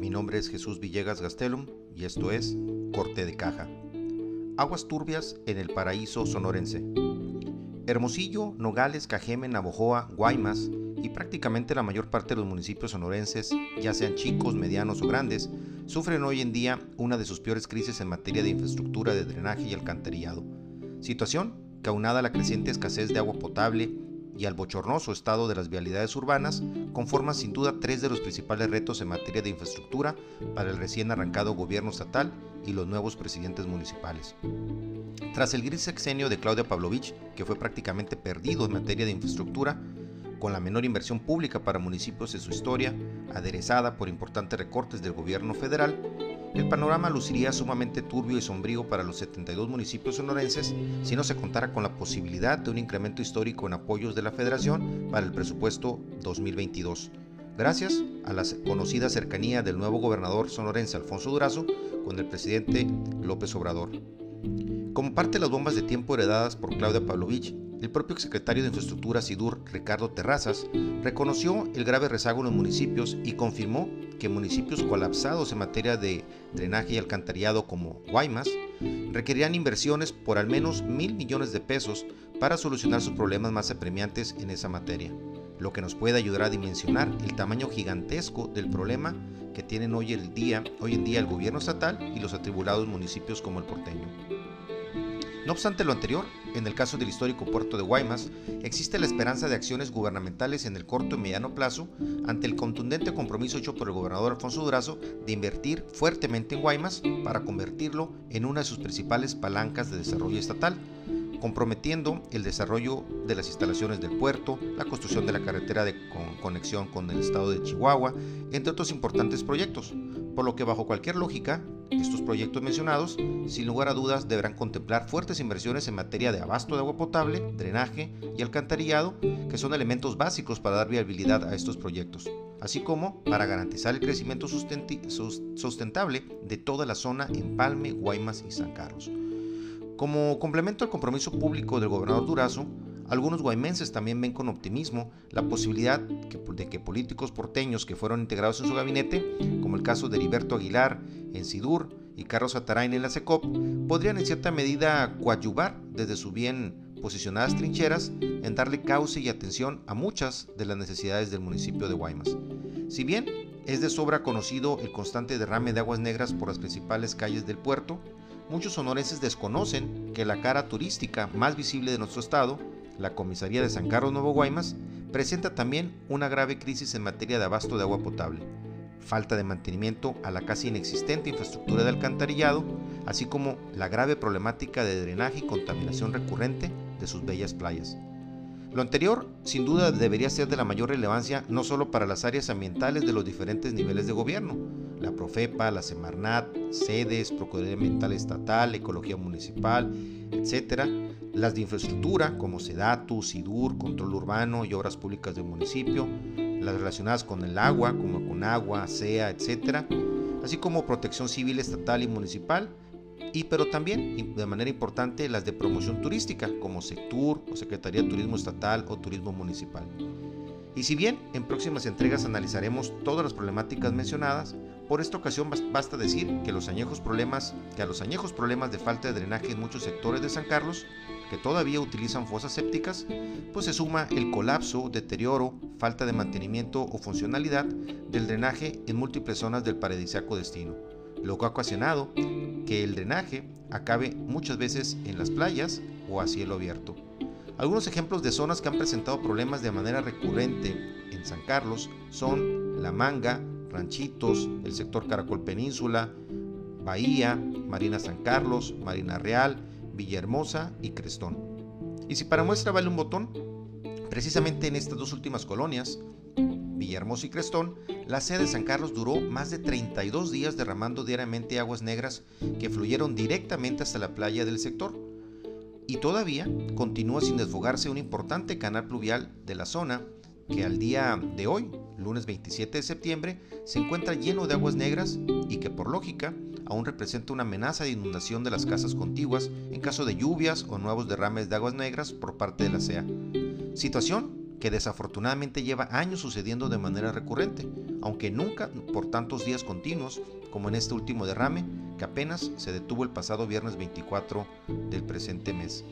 Mi nombre es Jesús Villegas Gastelum y esto es Corte de Caja. Aguas turbias en el paraíso sonorense. Hermosillo, Nogales, Cajeme, Navojoa, Guaymas y prácticamente la mayor parte de los municipios sonorenses, ya sean chicos, medianos o grandes, sufren hoy en día una de sus peores crisis en materia de infraestructura de drenaje y alcantarillado. Situación que aunada a la creciente escasez de agua potable y al bochornoso estado de las vialidades urbanas, conforman sin duda tres de los principales retos en materia de infraestructura para el recién arrancado gobierno estatal y los nuevos presidentes municipales. Tras el gris sexenio de Claudia Pavlovich, que fue prácticamente perdido en materia de infraestructura, con la menor inversión pública para municipios en su historia, aderezada por importantes recortes del gobierno federal, el panorama luciría sumamente turbio y sombrío para los 72 municipios sonorenses si no se contara con la posibilidad de un incremento histórico en apoyos de la Federación para el presupuesto 2022, gracias a la conocida cercanía del nuevo gobernador sonorense Alfonso Durazo con el presidente López Obrador. Como parte de las bombas de tiempo heredadas por Claudia Pavlovich, el propio secretario de Infraestructura SIDUR, Ricardo Terrazas, reconoció el grave rezago en los municipios y confirmó que municipios colapsados en materia de drenaje y alcantarillado como Guaymas requerían inversiones por al menos mil millones de pesos para solucionar sus problemas más apremiantes en esa materia, lo que nos puede ayudar a dimensionar el tamaño gigantesco del problema que tienen hoy, el día, hoy en día el gobierno estatal y los atribulados municipios como el porteño. No obstante lo anterior, en el caso del histórico puerto de Guaymas, existe la esperanza de acciones gubernamentales en el corto y mediano plazo ante el contundente compromiso hecho por el gobernador Alfonso Durazo de invertir fuertemente en Guaymas para convertirlo en una de sus principales palancas de desarrollo estatal, comprometiendo el desarrollo de las instalaciones del puerto, la construcción de la carretera de conexión con el estado de Chihuahua, entre otros importantes proyectos, por lo que bajo cualquier lógica, estos proyectos mencionados, sin lugar a dudas, deberán contemplar fuertes inversiones en materia de abasto de agua potable, drenaje y alcantarillado, que son elementos básicos para dar viabilidad a estos proyectos, así como para garantizar el crecimiento sustentable de toda la zona Empalme, Guaymas y San Carlos. Como complemento al compromiso público del gobernador Durazo, algunos guaymenses también ven con optimismo la posibilidad de que políticos porteños que fueron integrados en su gabinete, como el caso de Heriberto Aguilar en Sidur y Carlos Atarain en la SECOP, podrían en cierta medida coadyuvar desde sus bien posicionadas trincheras en darle cauce y atención a muchas de las necesidades del municipio de Guaymas. Si bien es de sobra conocido el constante derrame de aguas negras por las principales calles del puerto, muchos sonorenses desconocen que la cara turística más visible de nuestro estado la comisaría de San Carlos Nuevo Guaymas presenta también una grave crisis en materia de abasto de agua potable, falta de mantenimiento a la casi inexistente infraestructura de alcantarillado, así como la grave problemática de drenaje y contaminación recurrente de sus bellas playas. Lo anterior, sin duda, debería ser de la mayor relevancia no solo para las áreas ambientales de los diferentes niveles de gobierno, la Profepa, la Semarnat, sedes, Procuraduría Ambiental Estatal, Ecología Municipal, etc., las de infraestructura como SEDATU, SIDUR, Control Urbano y Obras Públicas del municipio, las relacionadas con el agua como con agua, SEA, etc., así como protección civil estatal y municipal, y pero también de manera importante las de promoción turística como SECTUR o Secretaría de Turismo Estatal o Turismo Municipal. Y si bien en próximas entregas analizaremos todas las problemáticas mencionadas, por esta ocasión basta decir que, los añejos problemas, que a los añejos problemas de falta de drenaje en muchos sectores de San Carlos que todavía utilizan fosas sépticas, pues se suma el colapso, deterioro, falta de mantenimiento o funcionalidad del drenaje en múltiples zonas del paradisíaco destino, lo que ha ocasionado que el drenaje acabe muchas veces en las playas o a cielo abierto. Algunos ejemplos de zonas que han presentado problemas de manera recurrente en San Carlos son La Manga, Ranchitos, el sector Caracol Península, Bahía, Marina San Carlos, Marina Real, Villahermosa y Crestón. Y si para muestra vale un botón, precisamente en estas dos últimas colonias, Villahermosa y Crestón, la sede de San Carlos duró más de 32 días derramando diariamente aguas negras que fluyeron directamente hasta la playa del sector. Y todavía continúa sin desfogarse un importante canal pluvial de la zona que al día de hoy, lunes 27 de septiembre, se encuentra lleno de aguas negras y que por lógica aún representa una amenaza de inundación de las casas contiguas en caso de lluvias o nuevos derrames de aguas negras por parte de la SEA. Situación que desafortunadamente lleva años sucediendo de manera recurrente, aunque nunca por tantos días continuos como en este último derrame que apenas se detuvo el pasado viernes 24 del presente mes.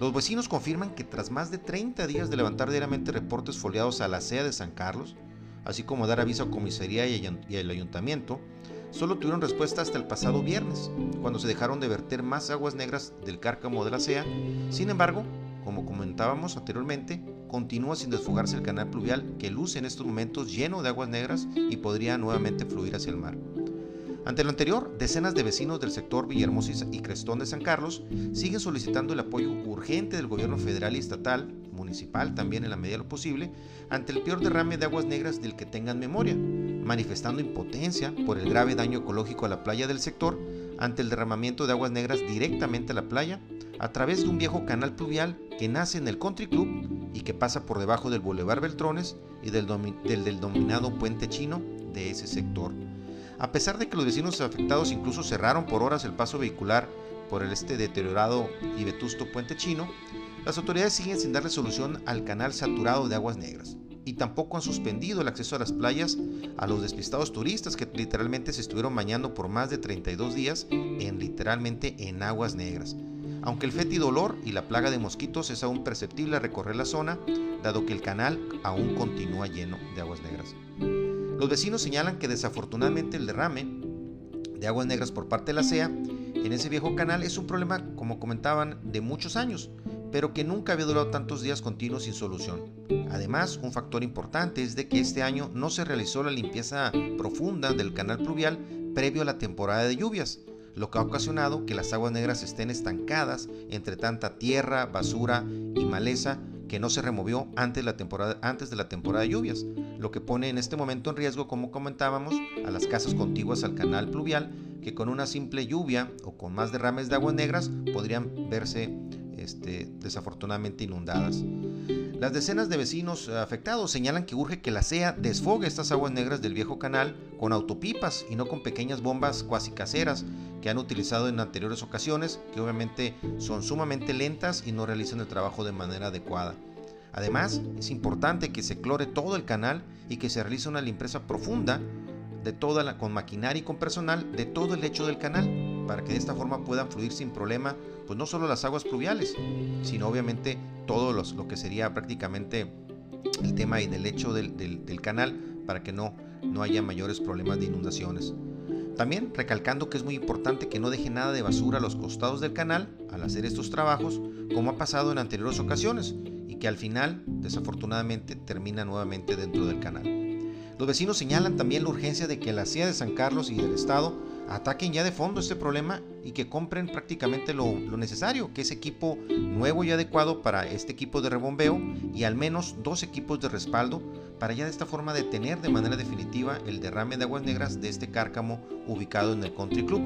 Los vecinos confirman que tras más de 30 días de levantar diariamente reportes foliados a la CEA de San Carlos, así como dar aviso a comisaría y al ayuntamiento, solo tuvieron respuesta hasta el pasado viernes, cuando se dejaron de verter más aguas negras del cárcamo de la CEA. Sin embargo, como comentábamos anteriormente, continúa sin desfogarse el canal pluvial que luce en estos momentos lleno de aguas negras y podría nuevamente fluir hacia el mar. Ante lo anterior, decenas de vecinos del sector Villahermosa y Crestón de San Carlos siguen solicitando el apoyo urgente del gobierno federal y estatal, municipal también en la medida de lo posible, ante el peor derrame de aguas negras del que tengan memoria, manifestando impotencia por el grave daño ecológico a la playa del sector ante el derramamiento de aguas negras directamente a la playa a través de un viejo canal pluvial que nace en el Country Club y que pasa por debajo del Boulevard Beltrones y del, del, del dominado puente chino de ese sector. A pesar de que los vecinos afectados incluso cerraron por horas el paso vehicular por el este deteriorado y vetusto puente chino, las autoridades siguen sin darle solución al canal saturado de aguas negras y tampoco han suspendido el acceso a las playas a los despistados turistas que literalmente se estuvieron bañando por más de 32 días en literalmente en aguas negras aunque el fétido olor y la plaga de mosquitos es aún perceptible al recorrer la zona, dado que el canal aún continúa lleno de aguas negras. Los vecinos señalan que desafortunadamente el derrame de aguas negras por parte de la CEA en ese viejo canal es un problema, como comentaban, de muchos años, pero que nunca había durado tantos días continuos sin solución. Además, un factor importante es de que este año no se realizó la limpieza profunda del canal pluvial previo a la temporada de lluvias, lo que ha ocasionado que las aguas negras estén estancadas entre tanta tierra, basura y maleza que no se removió antes antes de la temporada de lluvias, lo que pone en este momento en riesgo, como comentábamos, a las casas contiguas al canal pluvial, que con una simple lluvia o con más derrames de aguas negras podrían verse este, desafortunadamente inundadas. Las decenas de vecinos afectados señalan que urge que la CEA desfogue estas aguas negras del viejo canal con autopipas y no con pequeñas bombas cuasi caseras que han utilizado en anteriores ocasiones, que obviamente son sumamente lentas y no realizan el trabajo de manera adecuada. Además, es importante que se clore todo el canal y que se realice una limpieza profunda de toda la, con maquinaria y con personal de todo el lecho del canal para que de esta forma puedan fluir sin problema, pues no solo las aguas pluviales, sino obviamente todo los, lo que sería prácticamente el tema y del lecho del, del, canal para que no, no haya mayores problemas de inundaciones. También recalcando que es muy importante que no deje nada de basura a los costados del canal al hacer estos trabajos, como ha pasado en anteriores ocasiones, y que al final, desafortunadamente, termina nuevamente dentro del canal. Los vecinos señalan también la urgencia de que la CIA de San Carlos y del Estado ataquen ya de fondo este problema y que compren prácticamente lo, necesario, que es equipo nuevo y adecuado para este equipo de rebombeo y al menos dos equipos de respaldo para ya de esta forma detener de manera definitiva el derrame de aguas negras de este cárcamo ubicado en el Country Club,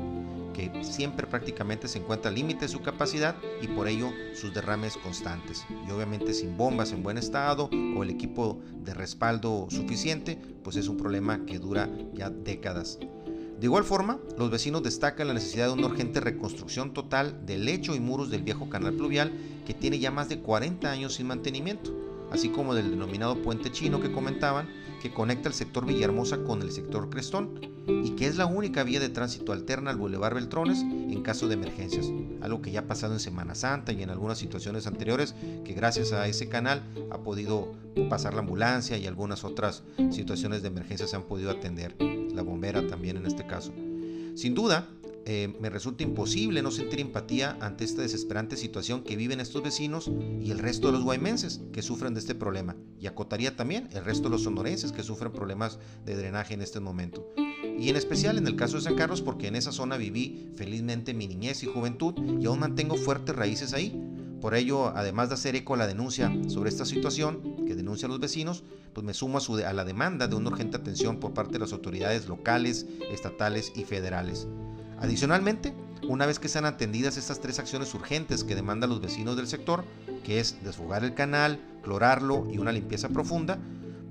que siempre prácticamente se encuentra al límite de su capacidad y por ello sus derrames constantes. Y obviamente sin bombas en buen estado o el equipo de respaldo suficiente, pues es un problema que dura ya décadas. De igual forma, los vecinos destacan la necesidad de una urgente reconstrucción total del lecho y muros del viejo canal pluvial que tiene ya más de 40 años sin mantenimiento, así como del denominado puente chino que comentaban, que conecta el sector Villahermosa con el sector Crestón y que es la única vía de tránsito alterna al Boulevard Beltrones en caso de emergencias, algo que ya ha pasado en Semana Santa y en algunas situaciones anteriores que gracias a ese canal ha podido pasar la ambulancia y algunas otras situaciones de emergencia se han podido atender la bombera también en este caso. Sin duda, eh, me resulta imposible no sentir empatía ante esta desesperante situación que viven estos vecinos y el resto de los guaymenses que sufren de este problema. Y acotaría también el resto de los sonorenses que sufren problemas de drenaje en este momento. Y en especial en el caso de San Carlos porque en esa zona viví felizmente mi niñez y juventud y aún mantengo fuertes raíces ahí. Por ello, además de hacer eco a la denuncia sobre esta situación que denuncian los vecinos, pues me sumo a, a la demanda de una urgente atención por parte de las autoridades locales, estatales y federales. Adicionalmente, una vez que sean atendidas estas tres acciones urgentes que demandan los vecinos del sector, que es desfogar el canal, clorarlo y una limpieza profunda,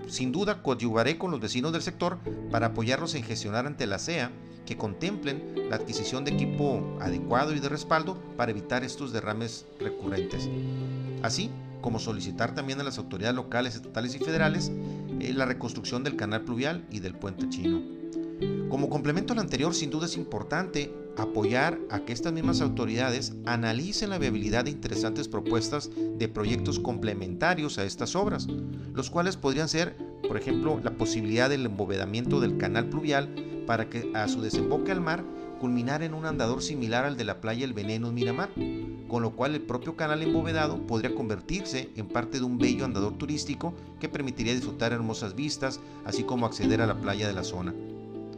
sin duda coadyuvaré con los vecinos del sector para apoyarlos en gestionar ante la CEA que contemplen la adquisición de equipo adecuado y de respaldo para evitar estos derrames recurrentes. Así como solicitar también a las autoridades locales, estatales y federales eh, la reconstrucción del canal pluvial y del puente chino. Como complemento al anterior, sin duda es importante apoyar a que estas mismas autoridades analicen la viabilidad de interesantes propuestas de proyectos complementarios a estas obras, los cuales podrían ser, por ejemplo, la posibilidad del embovedamiento del canal pluvial para que a su desemboque al mar culminar en un andador similar al de la playa El Veneno en Miramar, con lo cual el propio canal embovedado podría convertirse en parte de un bello andador turístico que permitiría disfrutar hermosas vistas, así como acceder a la playa de la zona.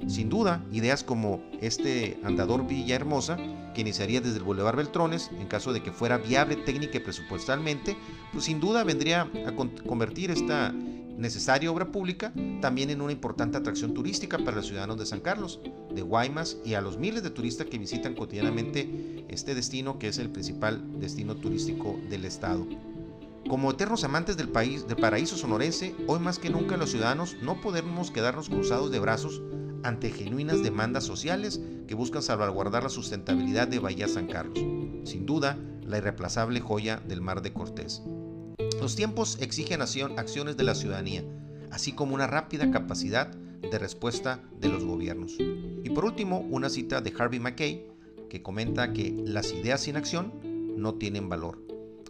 Sin duda, ideas como este andador Villa Hermosa, que iniciaría desde el Boulevard Beltrones, en caso de que fuera viable técnica y presupuestalmente, pues sin duda vendría a convertir esta necesaria obra pública también en una importante atracción turística para los ciudadanos de San Carlos, de Guaymas y a los miles de turistas que visitan cotidianamente este destino que es el principal destino turístico del estado. Como eternos amantes del país, del paraíso sonorense, hoy más que nunca los ciudadanos no podemos quedarnos cruzados de brazos ante genuinas demandas sociales que buscan salvaguardar la sustentabilidad de Bahía San Carlos. Sin duda, la irreemplazable joya del Mar de Cortés. Los tiempos exigen acciones de la ciudadanía, así como una rápida capacidad de respuesta de los gobiernos. Y por último, una cita de Harvey Mackay que comenta que las ideas sin acción no tienen valor.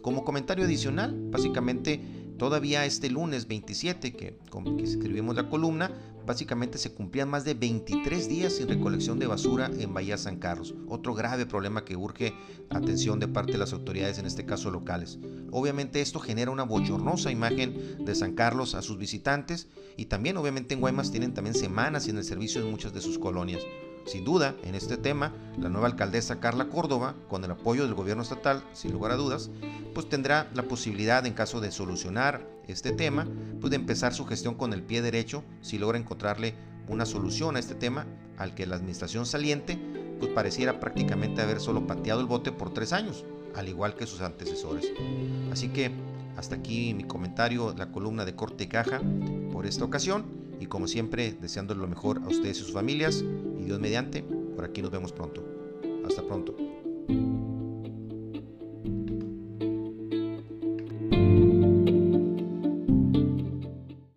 Como comentario adicional, básicamente todavía este lunes 27 que, que escribimos la columna, básicamente se cumplían más de 23 días sin recolección de basura en Bahía San Carlos. Otro grave problema que urge atención de parte de las autoridades, en este caso locales. Obviamente esto genera una bochornosa imagen de San Carlos a sus visitantes y también obviamente en Guaymas tienen también semanas sin el servicio en muchas de sus colonias. Sin duda, en este tema, la nueva alcaldesa Carla Córdoba, con el apoyo del gobierno estatal, sin lugar a dudas, pues tendrá la posibilidad, en caso de solucionar este tema, pues de empezar su gestión con el pie derecho, si logra encontrarle una solución a este tema, al que la administración saliente, pues pareciera prácticamente haber solo pateado el bote por tres años, al igual que sus antecesores. Así que hasta aquí mi comentario, la columna de corte y caja por esta ocasión y como siempre deseando lo mejor a ustedes y sus familias y Dios mediante, por aquí nos vemos pronto. Hasta pronto.